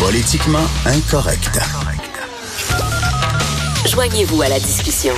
Politiquement incorrect. Joignez-vous à la discussion.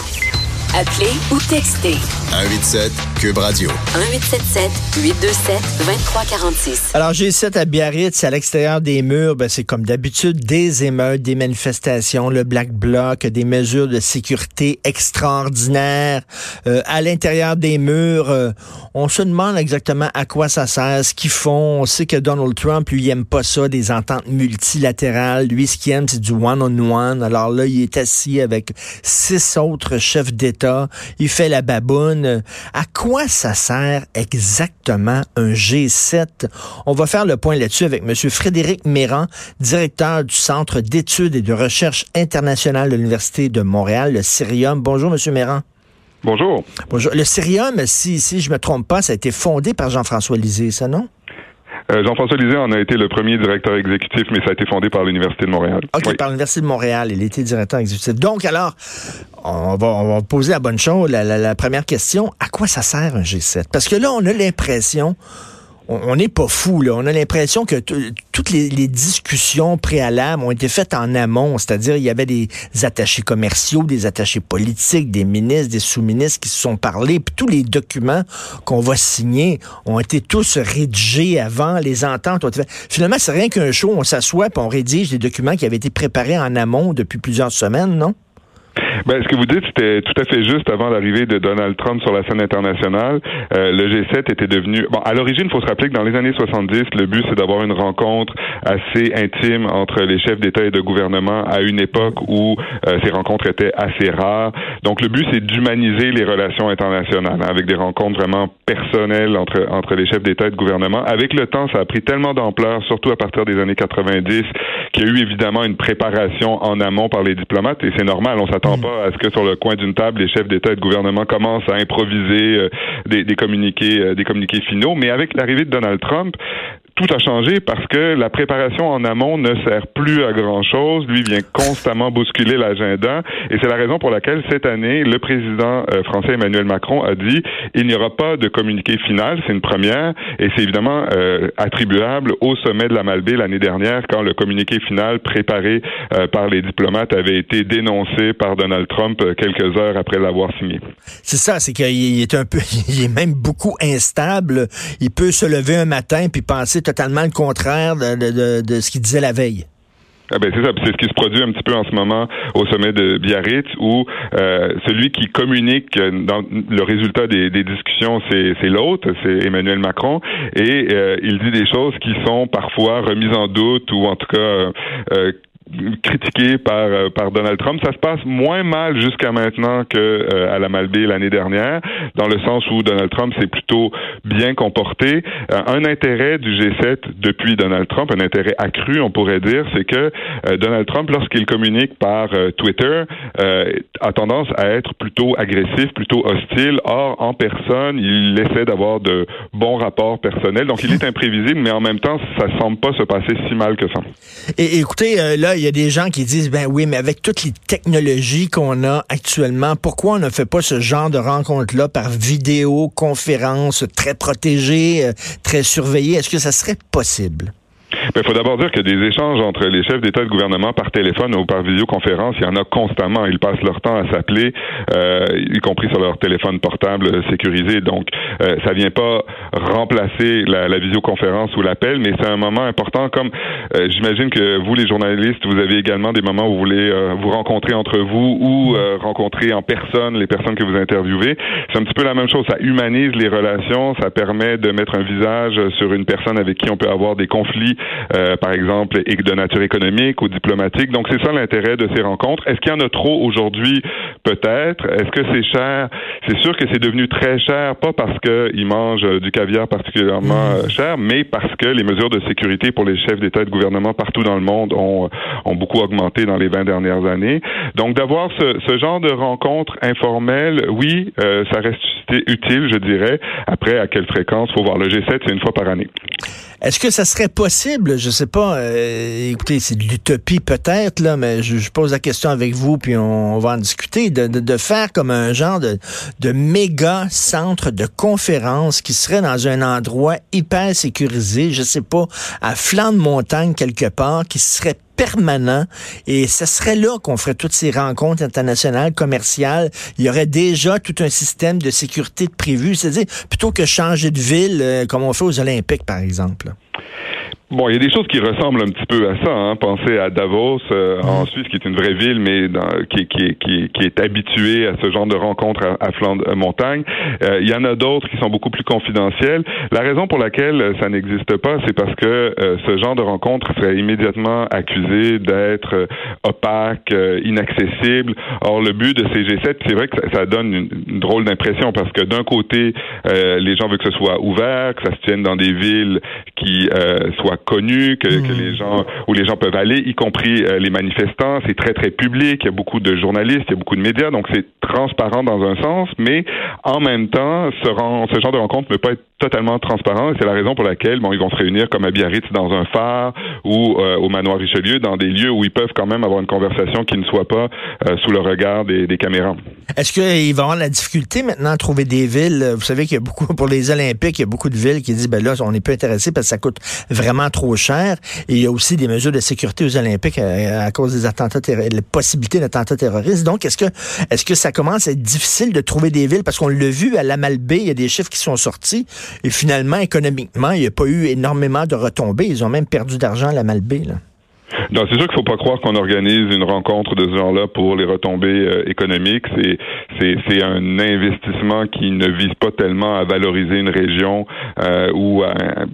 Appelez ou textez 187 Cube Radio. 1877 827 2346. Alors, G7 à Biarritz, à l'extérieur des murs, ben, c'est comme d'habitude des émeutes, des manifestations, le Black Bloc, des mesures de sécurité extraordinaires. Euh, à l'intérieur des murs, euh, on se demande exactement à quoi ça sert, ce qu'ils font. On sait que Donald Trump, lui, il aime pas ça, des ententes multilatérales. Lui, ce qu'il aime, c'est du one-on-one. Alors là, il est assis avec six autres chefs d'État. Il fait la baboune. À quoi ça sert exactement un G7? On va faire le point là-dessus avec M. Frédéric Méran, directeur du Centre d'études et de recherche internationale de l'Université de Montréal, le Cirium. Bonjour, M. Méran. Bonjour. Bonjour. Le Cirium, si, si je me trompe pas, ça a été fondé par Jean-François Lisée, ça, non? Euh, Jean-François Lisée en a été le premier directeur exécutif, mais ça a été fondé par l'Université de Montréal. OK, Oui. par l'Université de Montréal. Il était directeur exécutif. Donc, alors, on va, on va poser la bonne chose. La, la- la première question, à quoi ça sert un G7? Parce que là, on a l'impression, on n'est pas fou, là. On a l'impression que toutes les, discussions préalables ont été faites en amont. C'est-à-dire, il y avait des attachés commerciaux, des attachés politiques, des ministres, des sous-ministres qui se sont parlé. Puis tous les documents qu'on va signer ont été tous rédigés avant. Les ententes ont été. Finalement, c'est rien qu'un show. On s'assoit puis on rédige des documents qui avaient été préparés en amont depuis plusieurs semaines, non? Ben, ce que vous dites, c'était tout à fait juste avant l'arrivée de Donald Trump sur la scène internationale. Euh, le G7 était devenu... Bon, à l'origine, il faut se rappeler que dans les années 70, le but, c'est d'avoir une rencontre assez intime entre les chefs d'État et de gouvernement à une époque où euh, ces rencontres étaient assez rares. Donc, le but, c'est d'humaniser les relations internationales hein, avec des rencontres vraiment personnelles entre, entre les chefs d'État et de gouvernement. Avec le temps, ça a pris tellement d'ampleur, surtout à partir des années 90, qu'il y a eu évidemment une préparation en amont par les diplomates, et c'est normal, on s'attend pas à ce que sur le coin d'une table, les chefs d'État et de gouvernement commencent à improviser euh, des, des communiqués, euh, des communiqués finaux? Mais avec l'arrivée de Donald Trump, tout a changé parce que la préparation en amont ne sert plus à grand chose. Lui vient constamment bousculer l'agenda et c'est la raison pour laquelle cette année, le président euh, français Emmanuel Macron a dit il n'y aura pas de communiqué final, c'est une première et c'est évidemment euh, attribuable au sommet de la Malbaie l'année dernière quand le communiqué final préparé euh, par les diplomates avait été dénoncé par Donald Trump quelques heures après l'avoir signé. C'est ça, c'est qu'il il est un peu, il est même beaucoup instable. Il peut se lever un matin puis penser totalement le contraire de, de- de- ce qu'il disait la veille. Ah ben c'est ça, c'est ce qui se produit un petit peu en ce moment au sommet de Biarritz, où euh, celui qui communique euh, dans le résultat des, des discussions, c'est, c'est l'autre, c'est Emmanuel Macron, et euh, il dit des choses qui sont parfois remises en doute ou en tout cas euh, euh, critiqué par euh, par Donald Trump. Ça se passe moins mal jusqu'à maintenant que euh, à la Malbaie l'année dernière, dans le sens où Donald Trump s'est plutôt bien comporté. Euh, un intérêt du G7 depuis Donald Trump, un intérêt accru, on pourrait dire, c'est que euh, Donald Trump, lorsqu'il communique par Twitter, a tendance à être plutôt agressif, plutôt hostile. Or, en personne, il essaie d'avoir de bons rapports personnels. Donc, il est imprévisible, mais en même temps, ça semble pas se passer si mal que ça. Et, écoutez, euh, il y a des gens qui disent, ben oui, mais avec toutes les technologies qu'on a actuellement, pourquoi on ne fait pas ce genre de rencontre-là par vidéoconférence très protégée, euh, très surveillée? Est-ce que ça serait possible? Il faut d'abord dire que des échanges entre les chefs d'État et de gouvernement par téléphone ou par visioconférence, il y en a constamment. Ils passent leur temps à s'appeler, euh, y compris sur leur téléphone portable sécurisé. Donc, euh, ça vient pas remplacer la, la visioconférence ou l'appel, mais c'est un moment important. Comme euh, j'imagine que vous, les journalistes, vous avez également des moments où vous voulez euh, vous rencontrer entre vous ou euh, rencontrer en personne les personnes que vous interviewez. C'est un petit peu la même chose. Ça humanise les relations, ça permet de mettre un visage sur une personne avec qui on peut avoir des conflits euh, par exemple, et de nature économique ou diplomatique. Donc, c'est ça l'intérêt de ces rencontres. Est-ce qu'il y en a trop aujourd'hui? Peut-être. Est-ce que c'est cher? C'est sûr que c'est devenu très cher, pas parce qu'ils mangent euh, du caviar particulièrement euh, cher, mais parce que les mesures de sécurité pour les chefs d'État et de gouvernement partout dans le monde ont, ont beaucoup augmenté dans les 20 dernières années. Donc, d'avoir ce, ce genre de rencontres informelles, oui, euh, ça reste utile, je dirais. Après, à quelle fréquence? faut voir. Le G7, c'est une fois par année. Est-ce que ça serait possible, je sais pas, euh, écoutez, c'est de l'utopie peut-être, là, mais je, pose la question avec vous, puis on, va en discuter, de, de, faire comme un genre de, de méga centre de conférence qui serait dans un endroit hyper sécurisé, je sais pas, à flanc de montagne quelque part, qui serait permanent et ce serait là qu'on ferait toutes ces rencontres internationales, commerciales. Il y aurait déjà tout un système de sécurité prévu. C'est-à-dire, plutôt que changer de ville euh, comme on fait aux Olympiques, par exemple. Bon, il y a des choses qui ressemblent un petit peu à ça. Hein. Pensez à Davos euh, en Suisse, qui est une vraie ville, mais dans, qui, qui, qui, qui, est habituée à ce genre de rencontres à, à flanc de montagne. Euh, il y en a d'autres qui sont beaucoup plus confidentielles. La raison pour laquelle ça n'existe pas, c'est parce que euh, ce genre de rencontre serait immédiatement accusé d'être opaque, inaccessible. Or, le but de ces G7, c'est vrai que ça, ça donne une, une drôle d'impression parce que d'un côté, les gens veulent que ce soit ouvert, que ça se tienne dans des villes qui soient connu, que, que, les gens où les gens peuvent aller, y compris euh, les manifestants. C'est très très public. Il y a beaucoup de journalistes, il y a beaucoup de médias, donc c'est transparent dans un sens, mais en même temps, ce, ce genre de rencontre ne peut pas être totalement transparent. Et c'est la raison pour laquelle bon, ils vont se réunir comme à Biarritz dans un phare ou euh, au manoir Richelieu, dans des lieux où ils peuvent quand même avoir une conversation qui ne soit pas euh, sous le regard des, des caméras. Est-ce qu'il va avoir la difficulté maintenant à trouver des villes? Vous savez qu'il y a beaucoup, pour les Olympiques, il y a beaucoup de villes qui disent, ben là, on n'est pas intéressé parce que ça coûte vraiment trop cher. Et il y a aussi des mesures de sécurité aux Olympiques à, cause des attentats, la possibilité d'attentats terroristes. Donc, est-ce que, est-ce que ça commence à être difficile de trouver des villes? Parce qu'on l'a vu à la il y a des chiffres qui sont sortis. Et finalement, économiquement, il n'y a pas eu énormément de retombées. Ils ont même perdu d'argent à la Malbaie, là. Non, c'est sûr qu'il faut pas croire qu'on organise une rencontre de ce genre-là pour les retombées euh, économiques. C'est, c'est, c'est un investissement qui ne vise pas tellement à valoriser une région euh, ou,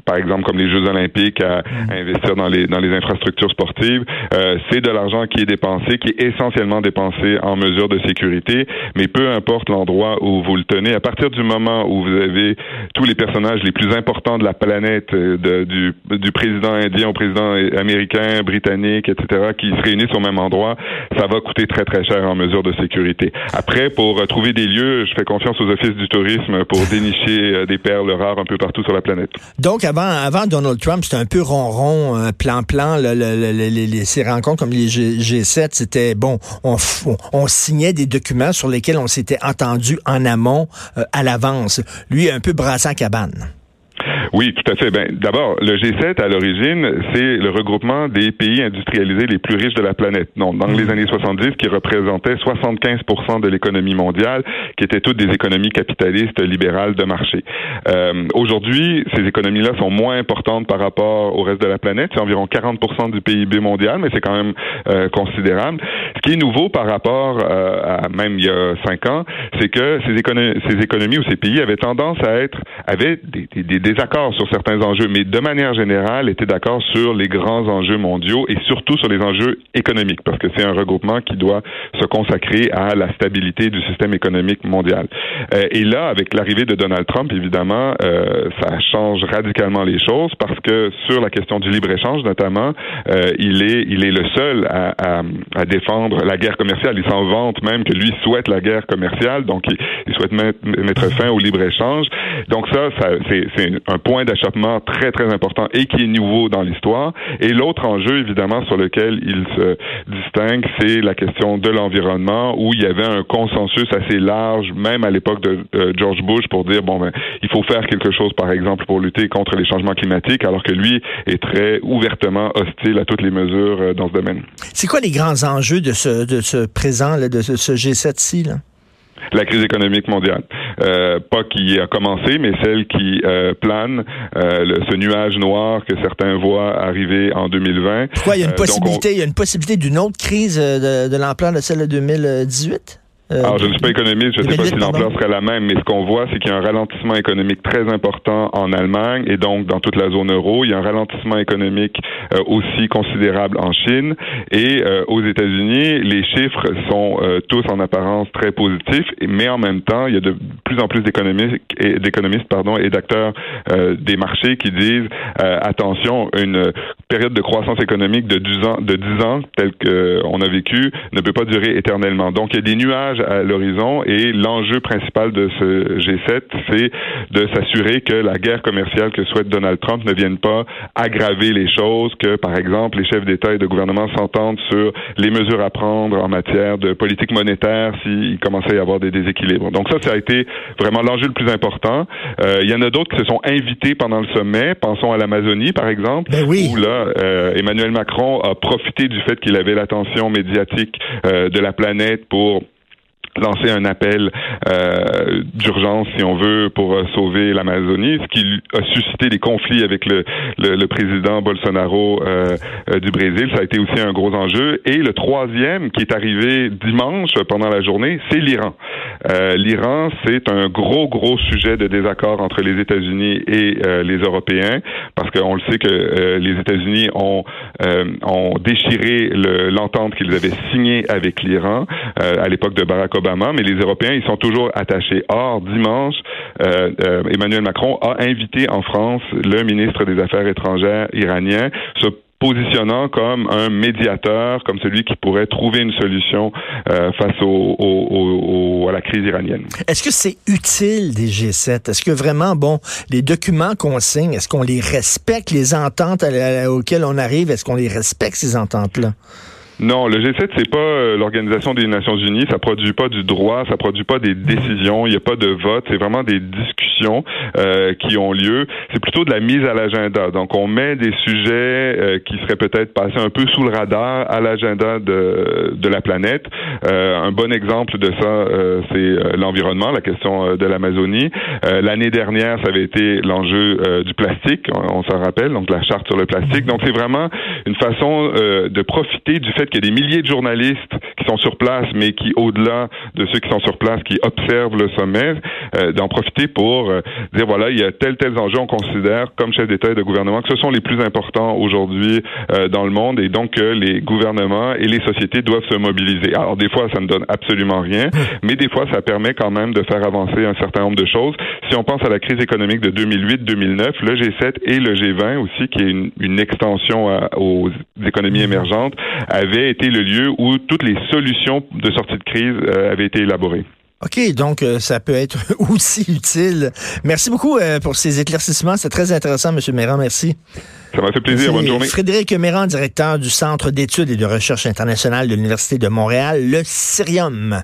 par exemple, comme les Jeux Olympiques, à, investir dans les dans les infrastructures sportives. Euh, c'est de l'argent qui est dépensé, qui est essentiellement dépensé en mesure de sécurité. Mais peu importe l'endroit où vous le tenez, à partir du moment où vous avez tous les personnages les plus importants de la planète, de, du, du président indien au président américain, britannique etc., qui se réunissent au même endroit, ça va coûter très, très cher en mesure de sécurité. Après, pour euh, trouver des lieux, je fais confiance aux offices du tourisme pour dénicher euh, des perles rares un peu partout sur la planète. Donc, avant, avant Donald Trump, c'était un peu ronron, euh, plan-plan, ces rencontres comme les G, 7 c'était, bon, on, signait des documents sur lesquels on s'était entendu en amont, à l'avance. Lui, un peu brassant cabane. Oui, tout à fait. Ben, d'abord, le G7, à l'origine, c'est le regroupement des pays industrialisés les plus riches de la planète. Donc, dans les mmh. années 70, qui représentaient 75 de l'économie mondiale, qui étaient toutes des économies capitalistes, libérales, de marché. Euh, Aujourd'hui, ces économies-là sont moins importantes par rapport au reste de la planète. C'est environ 40 du PIB mondial, mais c'est quand même euh, considérable. Ce qui est nouveau par rapport euh, à même il y a cinq ans, c'est que ces, ces économies ou ces pays avaient tendance à être, avaient des, des, des accords sur certains enjeux, mais de manière générale, était d'accord sur les grands enjeux mondiaux et surtout sur les enjeux économiques, parce que c'est un regroupement qui doit se consacrer à la stabilité du système économique mondial. Euh, et là, avec l'arrivée de Donald Trump, évidemment, euh, ça change radicalement les choses, parce que sur la question du libre-échange, notamment, euh, il est il est le seul à, défendre la guerre commerciale. Il s'en vante même que lui souhaite la guerre commerciale, donc il, souhaite mettre, mettre fin au libre-échange. Donc ça, ça c'est un point d'achoppement très, très important et qui est nouveau dans l'histoire. Et l'autre enjeu, évidemment, sur lequel il se distingue, c'est la question de l'environnement, où il y avait un consensus assez large, même à l'époque de George Bush, pour dire, bon, ben, il faut faire quelque chose, par exemple, pour lutter contre les changements climatiques, alors que lui est très ouvertement hostile à toutes les mesures euh, dans ce domaine. C'est quoi les grands enjeux de ce, de ce présent, là, de ce, ce G7-ci? Là? La crise économique mondiale. Euh, pas qui a commencé, mais celle qui euh, plane, euh, ce nuage noir que certains voient arriver en 2020. Pourquoi? Il y a une possibilité, il y a une possibilité d'une autre crise de, de l'ampleur de celle de 2018? Euh, Alors, je ne suis pas économiste, je ne sais pas si l'ampleur serait la même, mais ce qu'on voit, c'est qu'il y a un ralentissement économique très important en Allemagne et donc dans toute la zone euro. Il y a un ralentissement économique euh, aussi considérable en Chine et euh, aux États-Unis, les chiffres sont tous en apparence très positifs, mais en même temps, il y a de plus en plus d'économistes et d'économistes pardon et d'acteurs des marchés qui disent attention, une période de croissance économique de 10 ans, de 10 ans telle qu'on a vécu ne peut pas durer éternellement. Donc, il y a des nuages à l'horizon et l'enjeu principal de ce G7, c'est de s'assurer que la guerre commerciale que souhaite Donald Trump ne vienne pas aggraver les choses, que par exemple les chefs d'État et de gouvernement s'entendent sur les mesures à prendre en matière de politique monétaire s'il commençait à y avoir des déséquilibres. Donc ça, ça a été vraiment l'enjeu le plus important. Euh, il y en a d'autres qui se sont invités pendant le sommet. Pensons à l'Amazonie, par exemple, ben oui. où là, euh, Emmanuel Macron a profité du fait qu'il avait l'attention médiatique euh, de la planète pour lancer un appel euh, d'urgence, si on veut, pour euh, sauver l'Amazonie, ce qui a suscité des conflits avec le, le, le président Bolsonaro euh, euh, du Brésil. Ça a été aussi un gros enjeu. Et le troisième, qui est arrivé dimanche pendant la journée, c'est l'Iran. L'Iran, c'est un gros, gros sujet de désaccord entre les États-Unis et les Européens, parce qu'on le sait que les États-Unis ont, ont déchiré l'entente qu'ils avaient signée avec l'Iran à l'époque de Barack Obama mais les Européens, ils sont toujours attachés. Or, dimanche, euh, euh, Emmanuel Macron a invité en France le ministre des Affaires étrangères iranien, se positionnant comme un médiateur, comme celui qui pourrait trouver une solution euh, face à la crise iranienne. Est-ce que c'est utile des G7? Est-ce que vraiment, bon, les documents qu'on signe, est-ce qu'on les respecte, les ententes auxquelles on arrive, est-ce qu'on les respecte, ces ententes-là? Non, le G7 c'est pas euh, l'organisation des Nations Unies, ça produit pas du droit, ça produit pas des décisions, il n'y a pas de vote, c'est vraiment des discussions euh, qui ont lieu. C'est plutôt de la mise à l'agenda. Donc on met des sujets euh, qui seraient peut-être passés un peu sous le radar à l'agenda de, de la planète. un bon exemple de ça, c'est l'environnement, la question de l'Amazonie. L'année dernière, ça avait été l'enjeu du plastique, on, s'en rappelle, donc la charte sur le plastique. Donc c'est vraiment une façon de profiter du fait qu'il y a des milliers de journalistes qui sont sur place, mais qui, au-delà de ceux qui sont sur place, qui observent le sommet, euh, d'en profiter pour euh, dire, voilà, il y a tel, tel enjeu, on considère, comme chef d'État et de gouvernement, que ce sont les plus importants aujourd'hui euh, dans le monde et donc que les gouvernements et les sociétés doivent se mobiliser. Alors, des fois, ça ne donne absolument rien, mais des fois, ça permet quand même de faire avancer un certain nombre de choses. Si on pense à la crise économique de 2008-2009, le G7 et le G20 aussi, qui est une, une extension aux économies émergentes, avaient été le lieu où toutes les solutions de sortie de crise euh, avaient été élaborées. OK, donc euh, ça peut être aussi utile. Merci beaucoup euh, pour ces éclaircissements. C'est très intéressant, M. Méran. Merci. Ça m'a fait plaisir. Bonne journée. Frédéric Méran, directeur du Centre d'études et de recherche internationale de l'Université de Montréal, le Cirium.